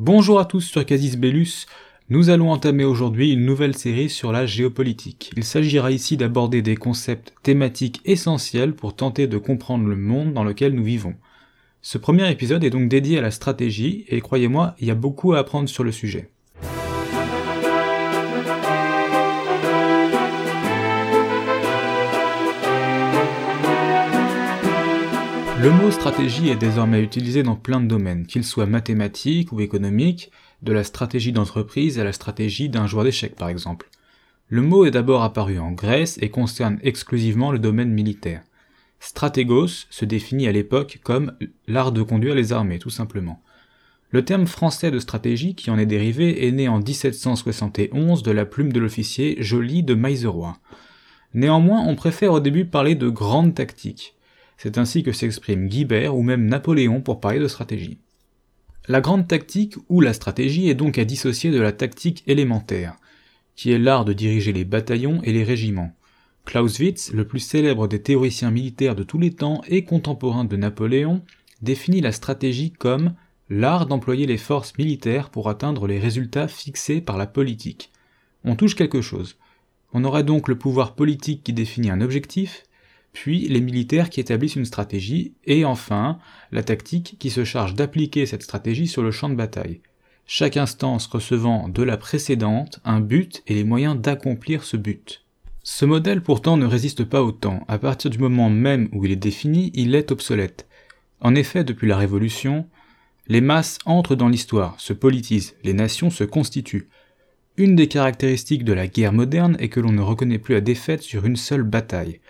Bonjour à tous sur Casis Bellus. Nous allons entamer aujourd'hui une nouvelle série sur la géopolitique. Il s'agira ici d'aborder des concepts thématiques essentiels pour tenter de comprendre le monde dans lequel nous vivons. Ce premier épisode est donc dédié à la stratégie et croyez-moi, il y a beaucoup à apprendre sur le sujet. Le mot stratégie est désormais utilisé dans plein de domaines, qu'ils soient mathématiques ou économiques, de la stratégie d'entreprise à la stratégie d'un joueur d'échecs par exemple. Le mot est d'abord apparu en Grèce et concerne exclusivement le domaine militaire. Stratégos se définit à l'époque comme l'art de conduire les armées, tout simplement. Le terme français de stratégie qui en est dérivé est né en 1771 de la plume de l'officier Joly de Maillezeroy. Néanmoins, on préfère au début parler de grande tactique. C'est ainsi que s'exprime Guibert ou même Napoléon pour parler de stratégie. La grande tactique ou la stratégie est donc à dissocier de la tactique élémentaire, qui est l'art de diriger les bataillons et les régiments. Clausewitz, le plus célèbre des théoriciens militaires de tous les temps et contemporain de Napoléon, définit la stratégie comme l'art d'employer les forces militaires pour atteindre les résultats fixés par la politique. On touche quelque chose. On aurait donc le pouvoir politique qui définit un objectif, puis les militaires qui établissent une stratégie, et enfin la tactique qui se charge d'appliquer cette stratégie sur le champ de bataille, chaque instance recevant de la précédente un but et les moyens d'accomplir ce but. Ce modèle pourtant ne résiste pas au temps, à partir du moment même où il est défini, il est obsolète. En effet, depuis la Révolution, les masses entrent dans l'histoire, se politisent, les nations se constituent. Une des caractéristiques de la guerre moderne est que l'on ne reconnaît plus la défaite sur une seule bataille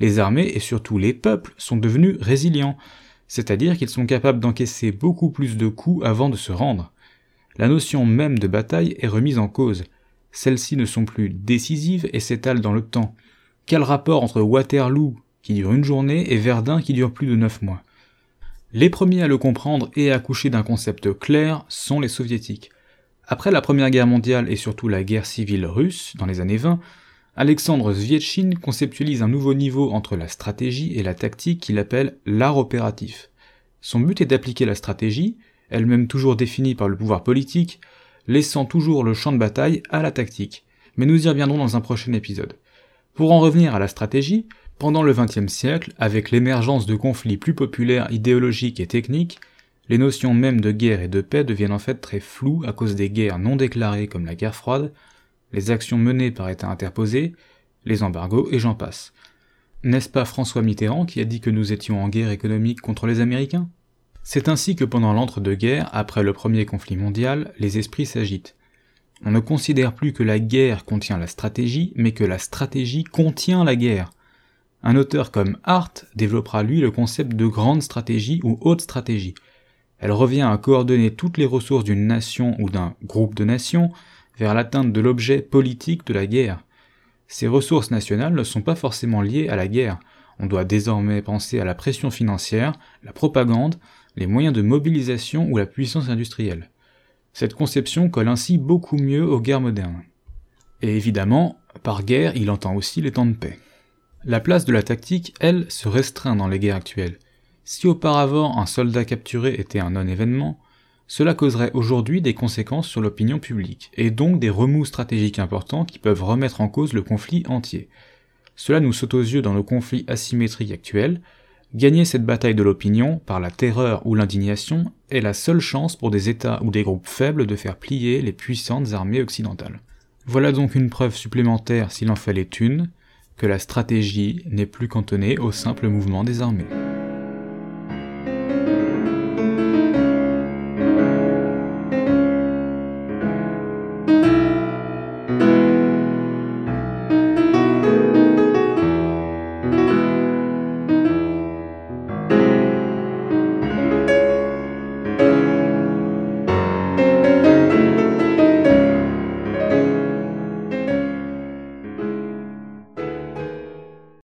les armées et surtout les peuples sont devenus résilients, c'est-à-dire qu'ils sont capables d'encaisser beaucoup plus de coups avant de se rendre. La notion même de bataille est remise en cause. Celles-ci ne sont plus décisives et s'étalent dans le temps. Quel rapport entre Waterloo, qui dure une journée, et Verdun, qui dure plus de neuf mois? Les premiers à le comprendre et à accoucher d'un concept clair sont les soviétiques. Après la Première Guerre mondiale et surtout la guerre civile russe, dans les années 20, Alexandre Zvietchin conceptualise un nouveau niveau entre la stratégie et la tactique qu'il appelle l'art opératif. Son but est d'appliquer la stratégie, elle-même toujours définie par le pouvoir politique, laissant toujours le champ de bataille à la tactique. Mais nous y reviendrons dans un prochain épisode. Pour en revenir à la stratégie, pendant le XXe siècle, avec l'émergence de conflits plus populaires idéologiques et techniques, les notions même de guerre et de paix deviennent en fait très floues à cause des guerres non déclarées comme la guerre froide, les actions menées par État interposés, les embargos et j'en passe. N'est-ce pas François Mitterrand qui a dit que nous étions en guerre économique contre les Américains? C'est ainsi que pendant l'entre-deux-guerres, après le premier conflit mondial, les esprits s'agitent. On ne considère plus que la guerre contient la stratégie, mais que la stratégie contient la guerre. Un auteur comme Hart développera lui le concept de grande stratégie ou haute stratégie. Elle revient à coordonner toutes les ressources d'une nation ou d'un groupe de nations vers l'atteinte de l'objet politique de la guerre. Ces ressources nationales ne sont pas forcément liées à la guerre. On doit désormais penser à la pression financière, la propagande, les moyens de mobilisation ou la puissance industrielle. Cette conception colle ainsi beaucoup mieux aux guerres modernes. Et évidemment, par guerre, il entend aussi les temps de paix. La place de la tactique, elle, se restreint dans les guerres actuelles. Si auparavant un soldat capturé était un non-événement, cela causerait aujourd'hui des conséquences sur l'opinion publique, et donc des remous stratégiques importants qui peuvent remettre en cause le conflit entier. Cela nous saute aux yeux dans nos conflits asymétriques actuels, gagner cette bataille de l'opinion par la terreur ou l'indignation est la seule chance pour des États ou des groupes faibles de faire plier les puissantes armées occidentales. Voilà donc une preuve supplémentaire, s'il en fallait une, que la stratégie n'est plus cantonnée au simple mouvement des armées.